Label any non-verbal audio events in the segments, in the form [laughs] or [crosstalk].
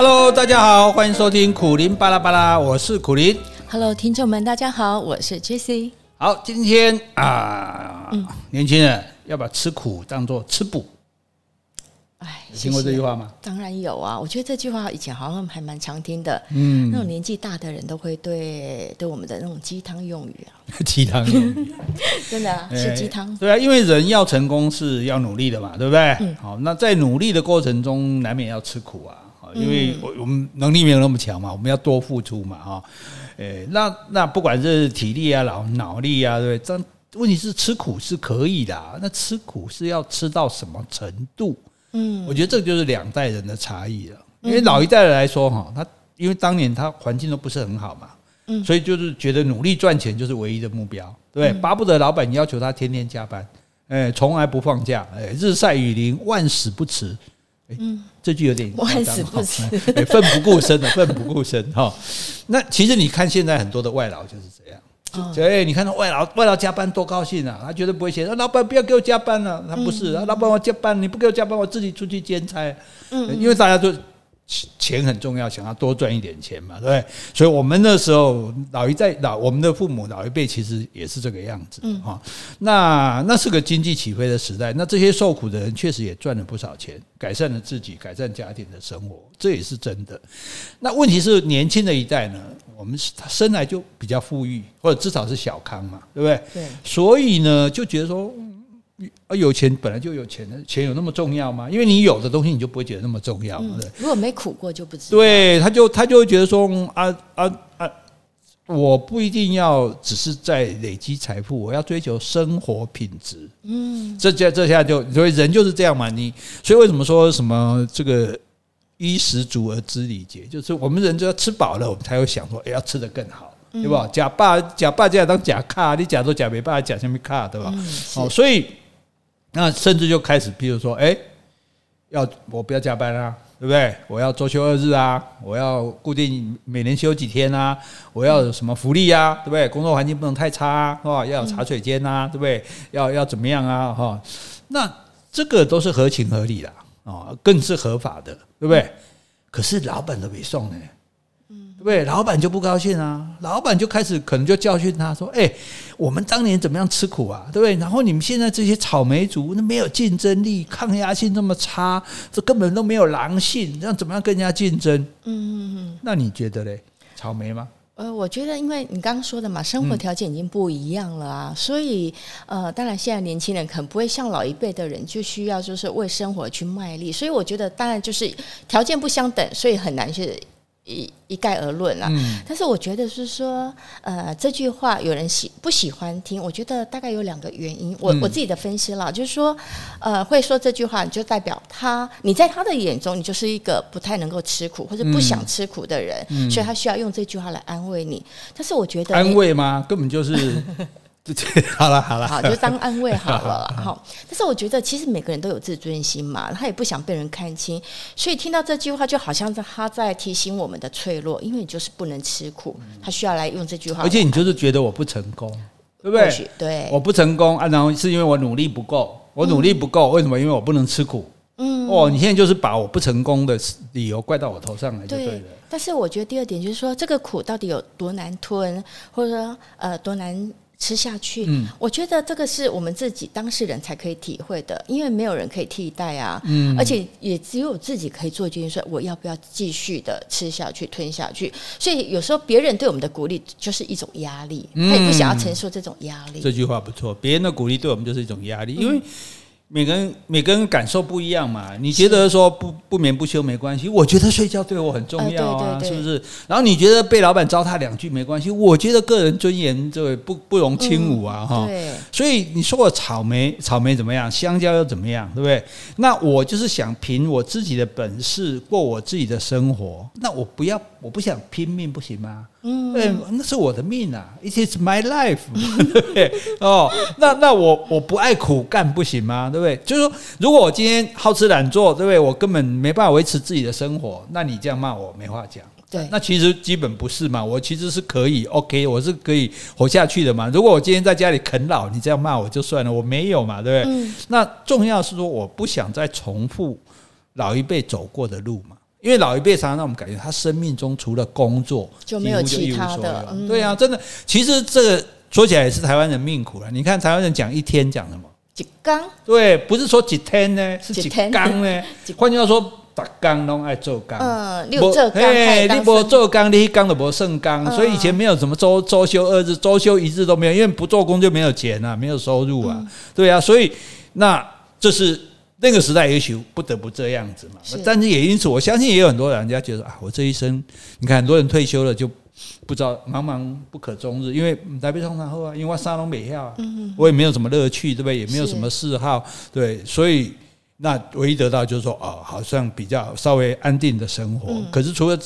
Hello，大家好，欢迎收听苦林巴拉巴拉，我是苦林。Hello，听众们，大家好，我是 Jessie。好，今天啊，嗯、年轻人要把吃苦当做吃补。哎，听过这句话吗？当然有啊，我觉得这句话以前好像还蛮常听的。嗯，那种年纪大的人都会对对我们的那种鸡汤用语啊，[laughs] 鸡汤用语，[laughs] 真的、啊、是鸡汤。对啊，因为人要成功是要努力的嘛，对不对？嗯、好，那在努力的过程中，难免要吃苦啊。因为我我们能力没有那么强嘛，我们要多付出嘛，哈。诶，那那不管是体力啊、脑脑力啊，对不对？这问题是吃苦是可以的，那吃苦是要吃到什么程度？嗯，我觉得这就是两代人的差异了。因为老一代人来说，哈，他因为当年他环境都不是很好嘛，嗯，所以就是觉得努力赚钱就是唯一的目标，对，巴不得老板要求他天天加班，诶，从来不放假，诶，日晒雨淋，万死不辞。嗯，这句有点万死不辞，奋不顾身的，奋不顾身哈。那其实你看现在很多的外劳就是这样。对，你看到外劳，外劳加班多高兴啊！他绝对不会写，老板不要给我加班了，啊。他不是，老板我加班，你不给我加班，我自己出去兼差。嗯，因为大家都钱很重要，想要多赚一点钱嘛，对不对？所以我们那时候老一代老，我们的父母老一辈其实也是这个样子哈。那那是个经济起飞的时代，那这些受苦的人确实也赚了不少钱，改善了自己，改善家庭的生活，这也是真的。那问题是年轻的一代呢？我们是他生来就比较富裕，或者至少是小康嘛，对不对？对。所以呢，就觉得说，啊，有钱本来就有钱的，钱有那么重要吗？因为你有的东西，你就不会觉得那么重要，对？如果没苦过，就不知道。对，他就他就会觉得说，啊啊啊，我不一定要只是在累积财富，我要追求生活品质。嗯，这下这下就所以人就是这样嘛。你所以为什么说什么这个？衣食足而知礼节，就是我们人就要吃饱了，我们才会想说，哎，要吃得更好，对吧？假霸假霸这样当假卡，你假做假没办法假下面卡，对吧？哦，所以那甚至就开始，比如说，哎，要我不要加班啊，对不对？我要周休二日啊，我要固定每年休几天啊，我要有什么福利啊，对不对？工作环境不能太差啊，要有茶水间啊，对不对？要要怎么样啊？哈，那这个都是合情合理的。哦，更是合法的，对不对？可是老板都没送呢，对不对？老板就不高兴啊，老板就开始可能就教训他说：“哎，我们当年怎么样吃苦啊，对不对？然后你们现在这些草莓族，那没有竞争力，抗压性这么差，这根本都没有狼性，这样怎么样跟人家竞争？”嗯嗯嗯，那你觉得嘞？草莓吗？呃，我觉得，因为你刚刚说的嘛，生活条件已经不一样了啊，嗯、所以呃，当然现在年轻人可能不会像老一辈的人，就需要就是为生活去卖力，所以我觉得，当然就是条件不相等，所以很难去。一一概而论啊，嗯、但是我觉得是说，呃，这句话有人喜不喜欢听？我觉得大概有两个原因，我、嗯、我自己的分析了，就是说，呃，会说这句话，就代表他，你在他的眼中，你就是一个不太能够吃苦或者不想吃苦的人，嗯、所以他需要用这句话来安慰你。但是我觉得，安慰吗？根本就是。好了好了，好就当安慰好了好，[laughs] 但是我觉得其实每个人都有自尊心嘛，他也不想被人看清，所以听到这句话就好像是他在提醒我们的脆弱，因为你就是不能吃苦，他需要来用这句话。而且你就是觉得我不成功，对不对？对，我不成功啊，然后是因为我努力不够，我努力不够，为什么？因为我不能吃苦。嗯，哦，你现在就是把我不成功的理由怪到我头上来就对了。但是我觉得第二点就是说，这个苦到底有多难吞，或者说呃多难。吃下去，嗯，我觉得这个是我们自己当事人才可以体会的，因为没有人可以替代啊，嗯，而且也只有自己可以做决定，说我要不要继续的吃下去、吞下去。所以有时候别人对我们的鼓励就是一种压力，他也不想要承受这种压力。这句话不错，别人的鼓励对我们就是一种压力，因为。每个人每个人感受不一样嘛，你觉得说不不眠不休没关系，我觉得睡觉对我很重要啊，是不是？然后你觉得被老板糟蹋两句没关系，我觉得个人尊严这不不容轻侮啊，哈。对。所以你说我草莓草莓怎么样，香蕉又怎么样，对不对？那我就是想凭我自己的本事过我自己的生活，那我不要我不想拼命不行吗？嗯，对，那是我的命啊，It is my life，[laughs] 对不对？哦，那那我我不爱苦干不行吗？对不对？就是说，如果我今天好吃懒做，对不对？我根本没办法维持自己的生活，那你这样骂我没话讲。对，那其实基本不是嘛，我其实是可以 OK，我是可以活下去的嘛。如果我今天在家里啃老，你这样骂我就算了，我没有嘛，对不对？嗯，那重要是说，我不想再重复老一辈走过的路嘛。因为老一辈常常让我们感觉，他生命中除了工作就没有其他的。对啊，真的，其实这个说起来也是台湾人命苦了。你看台湾人讲一天讲什么？几缸？对，不是说几天呢，是几缸呢？[laughs] 换句话说，把缸拢爱做缸。嗯，六做缸，你不做缸，你一缸都不剩缸。所以以前没有什么周周休二日，周休一日都没有，因为不做工就没有钱啊，没有收入啊。对啊，所以那这是。那个时代也许不得不这样子嘛，但是也因此，我相信也有很多人家觉得啊，我这一生，你看很多人退休了就不知道茫茫不可终日，因为台北通常后啊，因为我沙龙北校啊，我也没有什么乐趣，对不对？也没有什么嗜好，对，所以那唯一得到就是说，哦，好像比较稍微安定的生活。可是除了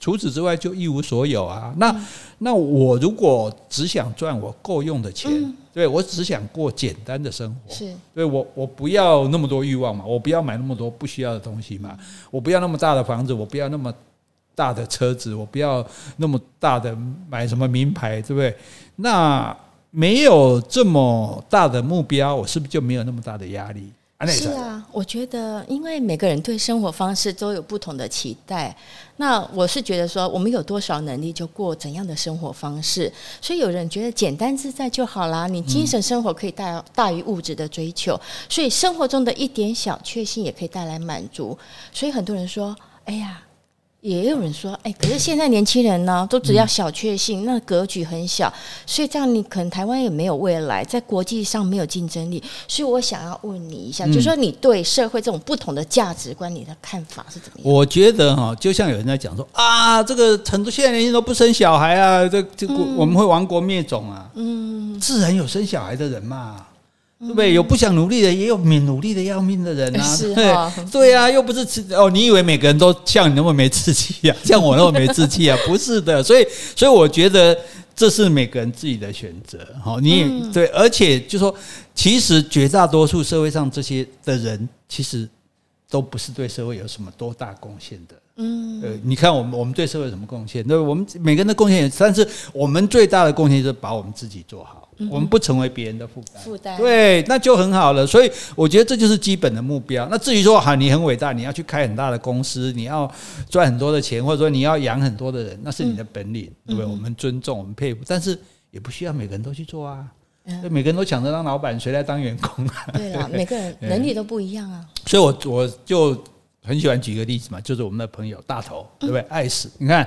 除此之外，就一无所有啊。那那我如果只想赚我够用的钱。对，我只想过简单的生活。是，对我，我不要那么多欲望嘛，我不要买那么多不需要的东西嘛，我不要那么大的房子，我不要那么大的车子，我不要那么大的买什么名牌，对不对？那没有这么大的目标，我是不是就没有那么大的压力？是啊，我觉得，因为每个人对生活方式都有不同的期待。那我是觉得说，我们有多少能力就过怎样的生活方式。所以有人觉得简单自在就好啦，你精神生活可以大大于物质的追求。所以生活中的一点小确幸也可以带来满足。所以很多人说，哎呀。也有人说，哎，可是现在年轻人呢，都只要小确幸，那格局很小，所以这样你可能台湾也没有未来，在国际上没有竞争力。所以我想要问你一下，就是说你对社会这种不同的价值观，你的看法是怎么样？我觉得哈，就像有人在讲说啊，这个成都现在年轻人都不生小孩啊，这这我们会亡国灭种啊，嗯，自然有生小孩的人嘛。对不对？有不想努力的，也有免努力的要命的人啊！是哦、对对啊，又不是吃哦，你以为每个人都像你那么没志气啊？[laughs] 像我那么没志气啊？不是的，所以所以我觉得这是每个人自己的选择。好，你也对，而且就说，其实绝大多数社会上这些的人，其实都不是对社会有什么多大贡献的。嗯，呃，你看我们我们对社会有什么贡献？那我们每个人的贡献，但是我们最大的贡献就是把我们自己做好。我们不成为别人的负担，负担对，那就很好了。所以我觉得这就是基本的目标。那至于说哈，你很伟大，你要去开很大的公司，你要赚很多的钱，或者说你要养很多的人，那是你的本领，对不对？我们尊重，我们佩服，但是也不需要每个人都去做啊。每个人都抢着当老板，谁来当员工啊？对啊，每个人 [laughs] 能力都不一样啊。所以我我就很喜欢举个例子嘛，就是我们的朋友大头，对不对？爱死，你看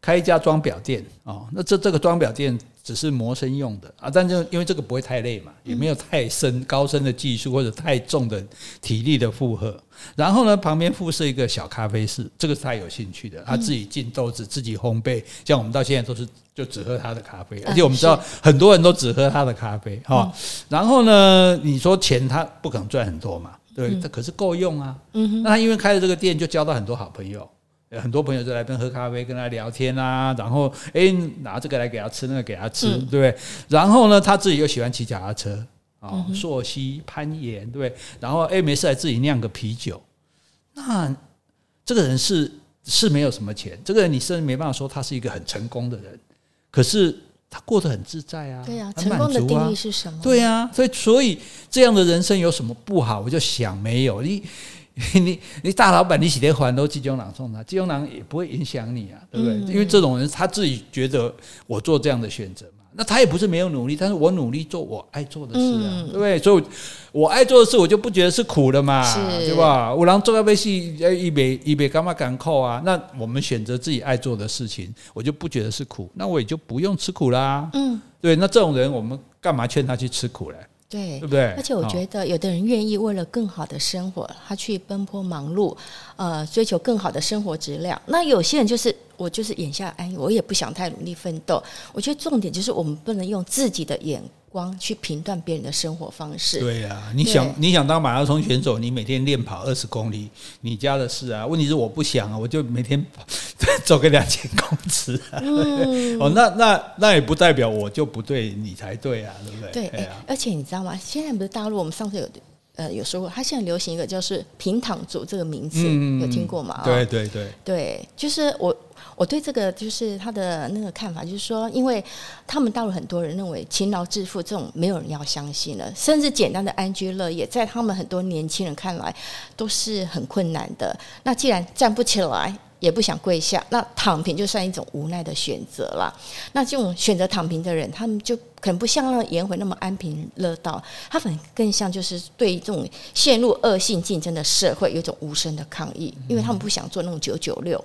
开一家装表店哦，那这这个装表店。只是谋生用的啊，但是因为这个不会太累嘛，也没有太深高深的技术或者太重的体力的负荷。然后呢，旁边附设一个小咖啡室，这个是他有兴趣的，他自己进豆子，自己烘焙。像我们到现在都是就只喝他的咖啡，而且我们知道很多人都只喝他的咖啡哈。然后呢，你说钱他不可能赚很多嘛，对，他可是够用啊。那他因为开了这个店，就交到很多好朋友。很多朋友就来这边喝咖啡，跟他聊天啊，然后哎拿这个来给他吃，那个给他吃，嗯、对不对？然后呢，他自己又喜欢骑脚踏车啊，哦、溯溪攀岩，对不对？然后哎没事还自己酿个啤酒，那这个人是是没有什么钱，这个人你甚至没办法说他是一个很成功的人，可是他过得很自在啊，对啊，成功的定义是什么？对啊，所以所以这样的人生有什么不好？我就想没有你。[laughs] 你你大老板，你写的还都集中朗送他，集中朗也不会影响你啊，对不对？嗯、因为这种人他自己觉得我做这样的选择嘛，那他也不是没有努力，但是我努力做我爱做的事啊，嗯、对不对？所以我爱做的事，我就不觉得是苦的嘛，对吧？我让做咖啡系一杯一杯干嘛敢扣啊？那我们选择自己爱做的事情，我就不觉得是苦，那我也就不用吃苦啦。嗯，对，那这种人我们干嘛劝他去吃苦嘞？对，对不对？而且我觉得，有的人愿意为了更好的生活，他去奔波忙碌，呃，追求更好的生活质量。那有些人就是，我就是眼下安逸，我也不想太努力奋斗。我觉得重点就是，我们不能用自己的眼光去评断别人的生活方式。对呀、啊，你想你想当马拉松选手，你每天练跑二十公里，你家的事啊。问题是我不想啊，我就每天 [laughs] 走个两千公尺啊。嗯、[laughs] 哦，那那那也不代表我就不对，你才对啊，对不对？对，啊、而且你知道吗？现在不是大陆，我们上次有呃有说过，他现在流行一个就是“平躺族”这个名字，嗯、有听过吗？对对对，对，就是我我对这个就是他的那个看法，就是说，因为他们大陆很多人认为勤劳致富这种没有人要相信了，甚至简单的安居乐业，在他们很多年轻人看来都是很困难的。那既然站不起来，也不想跪下，那躺平就算一种无奈的选择了。那这种选择躺平的人，他们就可能不像那颜回那么安贫乐道，他反而更像就是对这种陷入恶性竞争的社会有一种无声的抗议，因为他们不想做那种九九六，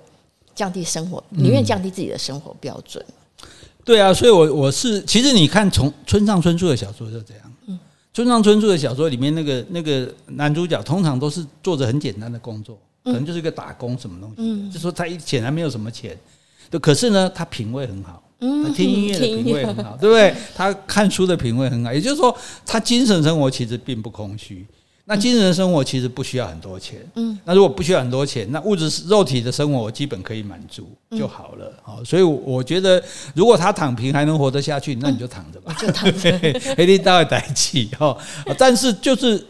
降低生活，宁愿降低自己的生活标准。嗯、对啊，所以我我是其实你看，从村上春树的小说就这样。嗯，村上春树的小说里面，那个那个男主角通常都是做着很简单的工作。可能就是一个打工什么东西，嗯、就说他一显然没有什么钱，可是呢，他品味很好，他听音乐的品味很好，对不对？他看书的品味很好，也就是说，他精神生活其实并不空虚。那精神生活其实不需要很多钱，嗯，那如果不需要很多钱，那物质肉体的生活我基本可以满足就好了。好，所以我觉得，如果他躺平还能活得下去，那你就躺着吧，就躺着，[laughs] 一定到会代志哈。但是就是。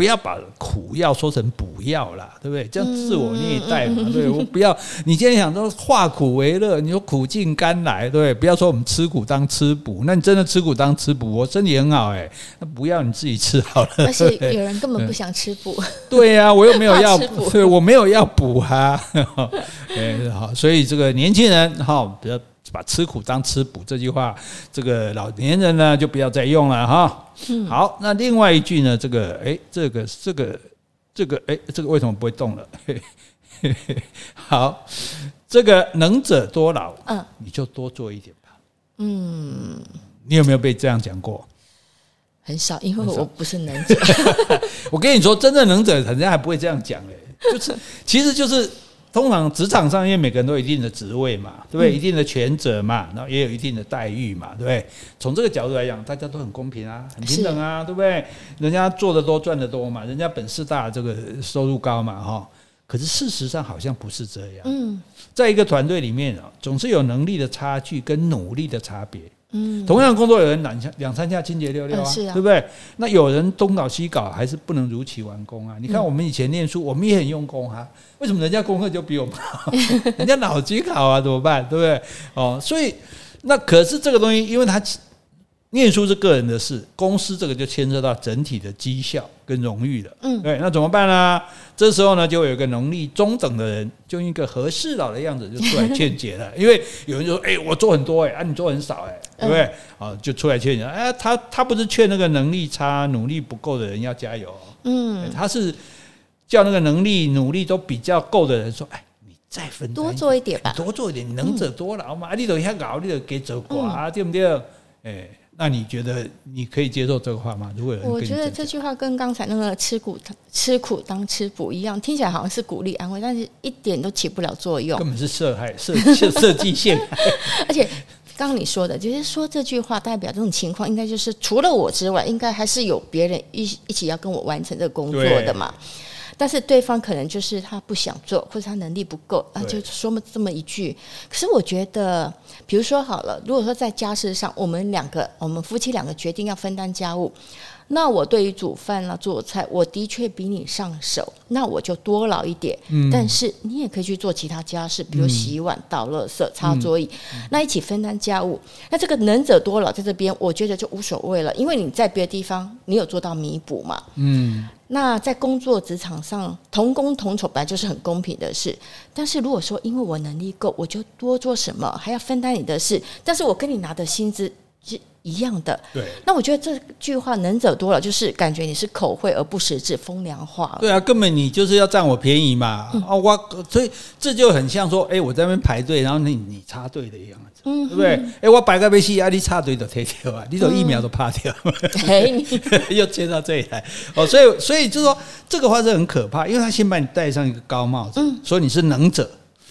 不要把苦药说成补药啦，对不对？这样自我虐待嘛，对，我不要。你今天想说化苦为乐，你说苦尽甘来，对不对？不要说我们吃苦当吃补，那你真的吃苦当吃补，我身体很好哎，那不要你自己吃好了。而且有人根本不想吃补。对呀，我又没有要补，对，我没有要补哈。[laughs] 哎，好，所以这个年轻人哈，不要。把吃苦当吃补这句话，这个老年人呢就不要再用了哈。好，那另外一句呢，这个哎，这个这个这个哎，这个为什么不会动了？[laughs] 好，这个能者多劳，嗯，你就多做一点吧。嗯，你有没有被这样讲过？很少，因为我不是能者。[laughs] 我跟你说，真正能者，人家还不会这样讲嘞，就是其实就是。通常职场上，因为每个人都有一定的职位嘛，对不对？一定的权责嘛，然后也有一定的待遇嘛，对不对？从这个角度来讲，大家都很公平啊，很平等啊，对不对？人家做的多，赚的多嘛，人家本事大，这个收入高嘛，哈。可是事实上好像不是这样。嗯，在一个团队里面啊，总是有能力的差距跟努力的差别。嗯，同样工作，有人两下两三下清洁溜溜啊，对不对？那有人东搞西搞，还是不能如期完工啊。你看我们以前念书，我们也很用功啊。为什么人家功课就比我们好？[laughs] 人家脑筋好啊，怎么办？对不对？哦，所以那可是这个东西，因为他念书是个人的事，公司这个就牵涉到整体的绩效跟荣誉了。嗯，对，那怎么办呢？这时候呢，就有一个能力中等的人，就一个和事佬的样子就出来劝解了。[laughs] 因为有人就说：“哎，我做很多哎，啊，你做很少哎，对不对？”啊，就出来劝解。哎，他他不是劝那个能力差、努力不够的人要加油。嗯，他是。叫那个能力、努力都比较够的人说：“哎，你再分多做一点吧，多做一点，能者多劳嘛。啊，你都要搞，你都给走寡，对不对？哎，那你觉得你可以接受这个话吗？如果有人，我觉得这句话跟刚才那个吃苦吃苦当吃补一样，听起来好像是鼓励安慰，但是一点都起不了作用，根本是设害设设设计陷害。[laughs] 而且刚刚你说的，就是说这句话代表这种情况，应该就是除了我之外，应该还是有别人一一起要跟我完成这个工作的嘛。”但是对方可能就是他不想做，或者他能力不够，啊，就说么这么一句。可是我觉得，比如说好了，如果说在家事上，我们两个，我们夫妻两个决定要分担家务。那我对于煮饭啊、做菜，我的确比你上手，那我就多劳一点。嗯，但是你也可以去做其他家事，比如洗碗、倒垃圾、擦桌椅，嗯、那一起分担家务。那这个能者多劳在这边，我觉得就无所谓了，因为你在别的地方你有做到弥补嘛。嗯，那在工作职场上同工同酬本来就是很公平的事。但是如果说因为我能力够，我就多做什么，还要分担你的事，但是我跟你拿的薪资。一样的，对。那我觉得这句话能者多劳，就是感觉你是口惠而不实质，风凉话。对啊，根本你就是要占我便宜嘛。嗯、啊，我所以这就很像说，哎、欸，我在那边排队，然后你你插队的样子，嗯、对不对？哎、欸，我摆个杯戏，啊，你插队都贴掉啊，你走一秒都怕掉。哎、嗯，[laughs] 又接到这里来哦，所以所以就是说这个话是很可怕，因为他先把你戴上一个高帽子，嗯、说你是能者，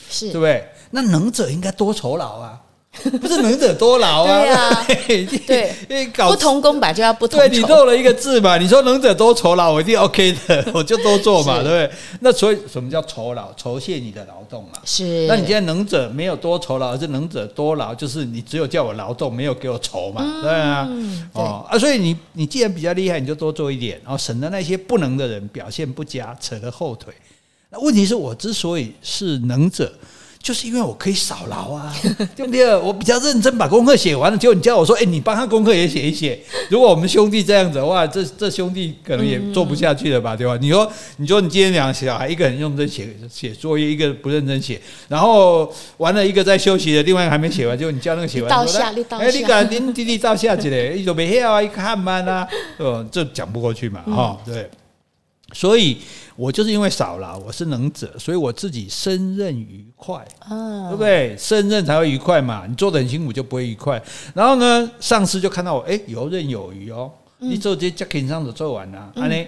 是对不对？那能者应该多酬劳啊。不是能者多劳啊？对啊，[laughs] 对，因为搞不同工吧就要不同。对，你漏了一个字嘛？你说能者多酬劳，我一定 OK 的，[laughs] 我就多做嘛，对不对？那所以什么叫酬劳？酬谢你的劳动嘛。是。那你现在能者没有多酬劳，而是能者多劳，就是你只有叫我劳动，没有给我酬嘛，嗯、对啊。哦啊，所以你你既然比较厉害，你就多做一点，然后省得那些不能的人表现不佳，扯了后腿。那问题是我之所以是能者。就是因为我可以少劳啊，[laughs] 对不对？我比较认真把功课写完了，结果你叫我说，哎，你帮他功课也写一写。如果我们兄弟这样子的话，这这兄弟可能也做不下去了吧，对吧？你说，你说你今天两个小孩，一个人认真写写作业，一个不认真写，然后完了一个在休息的，另外一个还没写完，结果你叫那个写完，倒下，你倒下，哎，你赶你弟弟倒下去嘞，一种没写啊，一看慢啊，呃，这讲不过去嘛，哈，对。所以，我就是因为少了，我是能者，所以我自己胜任愉快，嗯，对不对？胜任才会愉快嘛。你做的很辛苦就不会愉快。然后呢，上司就看到我，哎，游刃有余哦。你做这些 jacking 上的做完了，啊呢，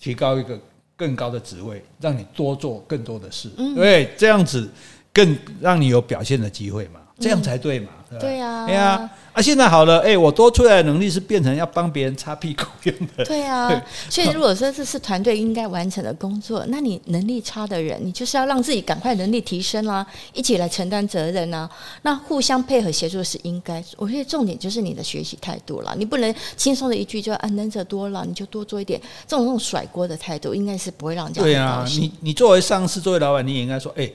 提高一个更高的职位，让你多做更多的事，对？这样子更让你有表现的机会嘛，这样才对嘛。对呀，对呀。啊，现在好了，哎，我多出来的能力是变成要帮别人擦屁股用的。对啊，[laughs] 所以如果说这是团队应该完成的工作，那你能力差的人，你就是要让自己赶快能力提升啦，一起来承担责任啊。那互相配合协作是应该。我觉得重点就是你的学习态度了，你不能轻松的一句就啊，能者多了，你就多做一点。这种这种甩锅的态度，应该是不会让人家。对啊，你你作为上司，作为老板，你也应该说，哎。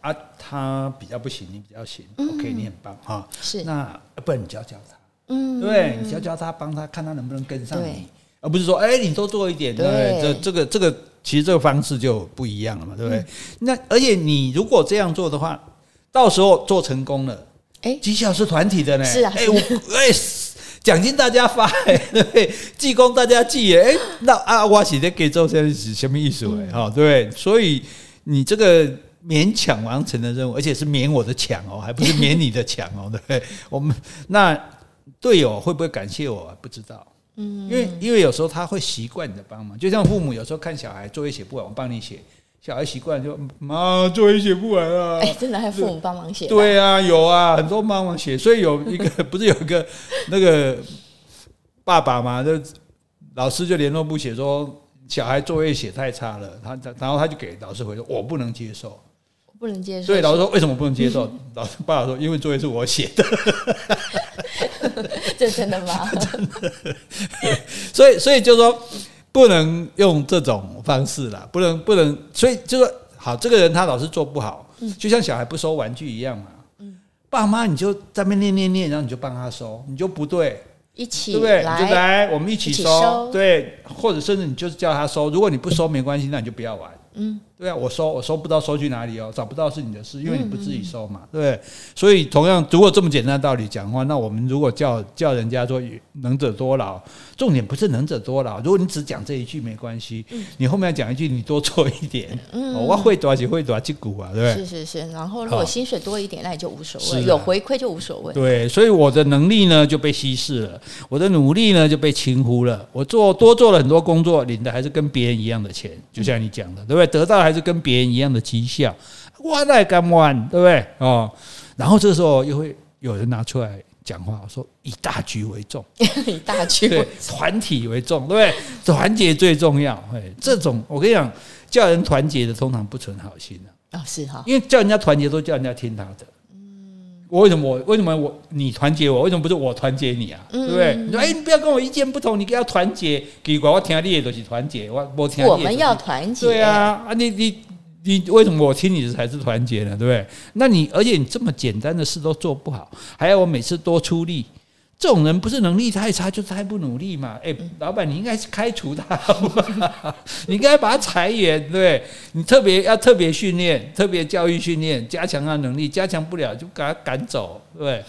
啊，他比较不行，你比较行，嗯，OK，你很棒哈。是，那不然你教教他，嗯，对，你教教他，帮他看他能不能跟上你，而不是说，哎，你多做一点，对，对这这个这个其实这个方式就不一样了嘛，对不对？嗯，那而且你如果这样做的话，到时候做成功了，哎，绩效是团体的呢，是啊，哎，我哎，奖金大家发，哎，对，记功大家记，哎，那啊，我是在给做这是什么意思？哎，哈，对，所以你这个。勉强完成的任务，而且是免我的抢哦，[laughs] 还不是免你的抢哦，对不对？我们那队友会不会感谢我？不知道，嗯，因为因为有时候他会习惯你的帮忙，就像父母有时候看小孩作业写不完，我帮你写，小孩习惯就妈作业写不完啊，哎，真的还有父母帮忙写？对啊，有啊，很多帮忙写，所以有一个不是有一个那个爸爸嘛，就老师就联络部写说小孩作业写太差了，他他然后他就给老师回说，我不能接受。不能接受。所以老师说，为什么不能接受？嗯、[laughs] 老师爸爸说，因为作业是我写的。[laughs] 这真的吗？[laughs] 真的。所以所以就说不能用这种方式啦，不能不能。所以就说好，这个人他老是做不好，就像小孩不收玩具一样嘛。嗯。爸妈你就在那边念念念，然后你就帮他收，你就不对，一起对不对？就来，我们一起收。起收对，或者甚至你就是叫他收，如果你不收没关系，那你就不要玩。嗯。对啊，我收我收不到，收去哪里哦？找不到是你的事，因为你不自己收嘛，对不对？所以同样，如果这么简单的道理讲的话，那我们如果叫叫人家说能者多劳，重点不是能者多劳。如果你只讲这一句没关系，你后面要讲一句你多做一点，我会多少会多少几股啊，对不对？是是是，然后如果薪水多一点，那也就无所谓，有回馈就无所谓。对，所以我的能力呢就被稀释了，我的努力呢就被轻忽了。我做多做了很多工作，领的还是跟别人一样的钱，就像你讲的，对不对？得到还是跟别人一样的绩效，我来干完，对不对？哦，然后这时候又会有人拿出来讲话，说以大局为重，[laughs] 以大局为，团体为重，对不对？团结最重要。哎，这种我跟你讲，叫人团结的通常不存好心的啊，是哈，因为叫人家团结都叫人家听他的。嗯，我为什么我为什么我你团结我，为什么不是我团结你啊？对不对？你说哎，你不要跟我意见不同，你给要团结，给我我听你的都是团结，我我听我们要团结，对啊啊，你你。你为什么我听你的才是团结呢？对不对？那你而且你这么简单的事都做不好，还要我每次多出力，这种人不是能力太差，就是太不努力嘛？诶，老板，你应该是开除他，[laughs] 你应该把他裁员，对？你特别要特别训练，特别教育训练，加强他能力，加强不了就把他赶走，对？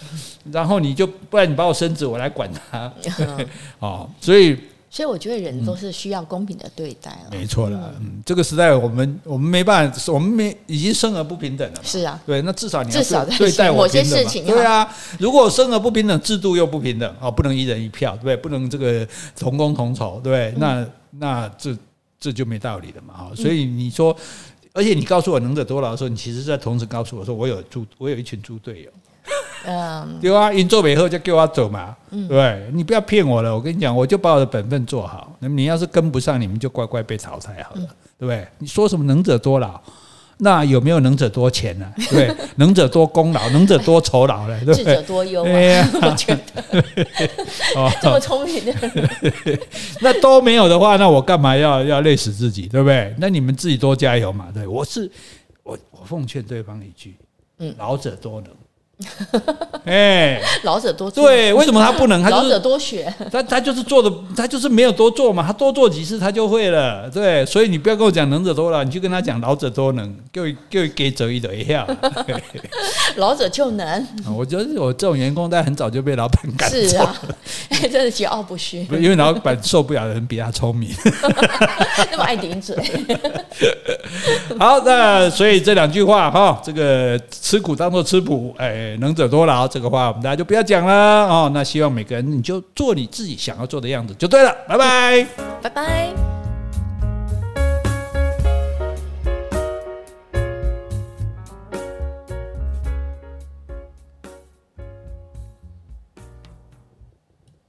然后你就不然你把我升职，我来管他，[laughs] 哦，所以。所以我觉得人都是需要公平的对待了。没错了，嗯，这个时代我们我们没办法，我们没已经生而不平等了。是啊，对，那至少你要对待我些事情。对啊，如果生而不平等，制度又不平等，哦，不能一人一票，对不对？不能这个同工同酬，对不对？那那这这就没道理了嘛，哈。所以你说，而且你告诉我能者多劳的时候，你其实在同时告诉我说，我有猪，我有一群猪队友。嗯，对啊，因做美后就给我走嘛，嗯、对，你不要骗我了，我跟你讲，我就把我的本分做好。那么你要是跟不上，你们就乖乖被淘汰好了，嗯、对不对？你说什么能者多劳？那有没有能者多钱呢？对，[laughs] 能者多功劳，能者多酬劳呢？对，智者多忧啊！[laughs] 我觉得，[laughs] 这么聪明的人，那都没有的话，那我干嘛要要累死自己？对不对？那你们自己多加油嘛！对，我是我，我奉劝对方一句：嗯，老者多能。[laughs] 哎，老者多做对，为什么他不能？他老者多学，他他就是做的，他就是没有多做嘛，他多做几次他就会了。对，所以你不要跟我讲能者多劳，你就跟他讲老者多能，给我给我给走一走一下。[laughs] 老者就能，我觉得我这种员工，在很早就被老板赶走。是啊，[laughs] 真的桀骜不驯。因为老板受不了的人比他聪明，那么爱顶嘴。好，那所以这两句话哈，这个吃苦当做吃补，哎。能者多劳，这个话我们大家就不要讲了哦。那希望每个人你就做你自己想要做的样子就对了。拜拜，拜拜。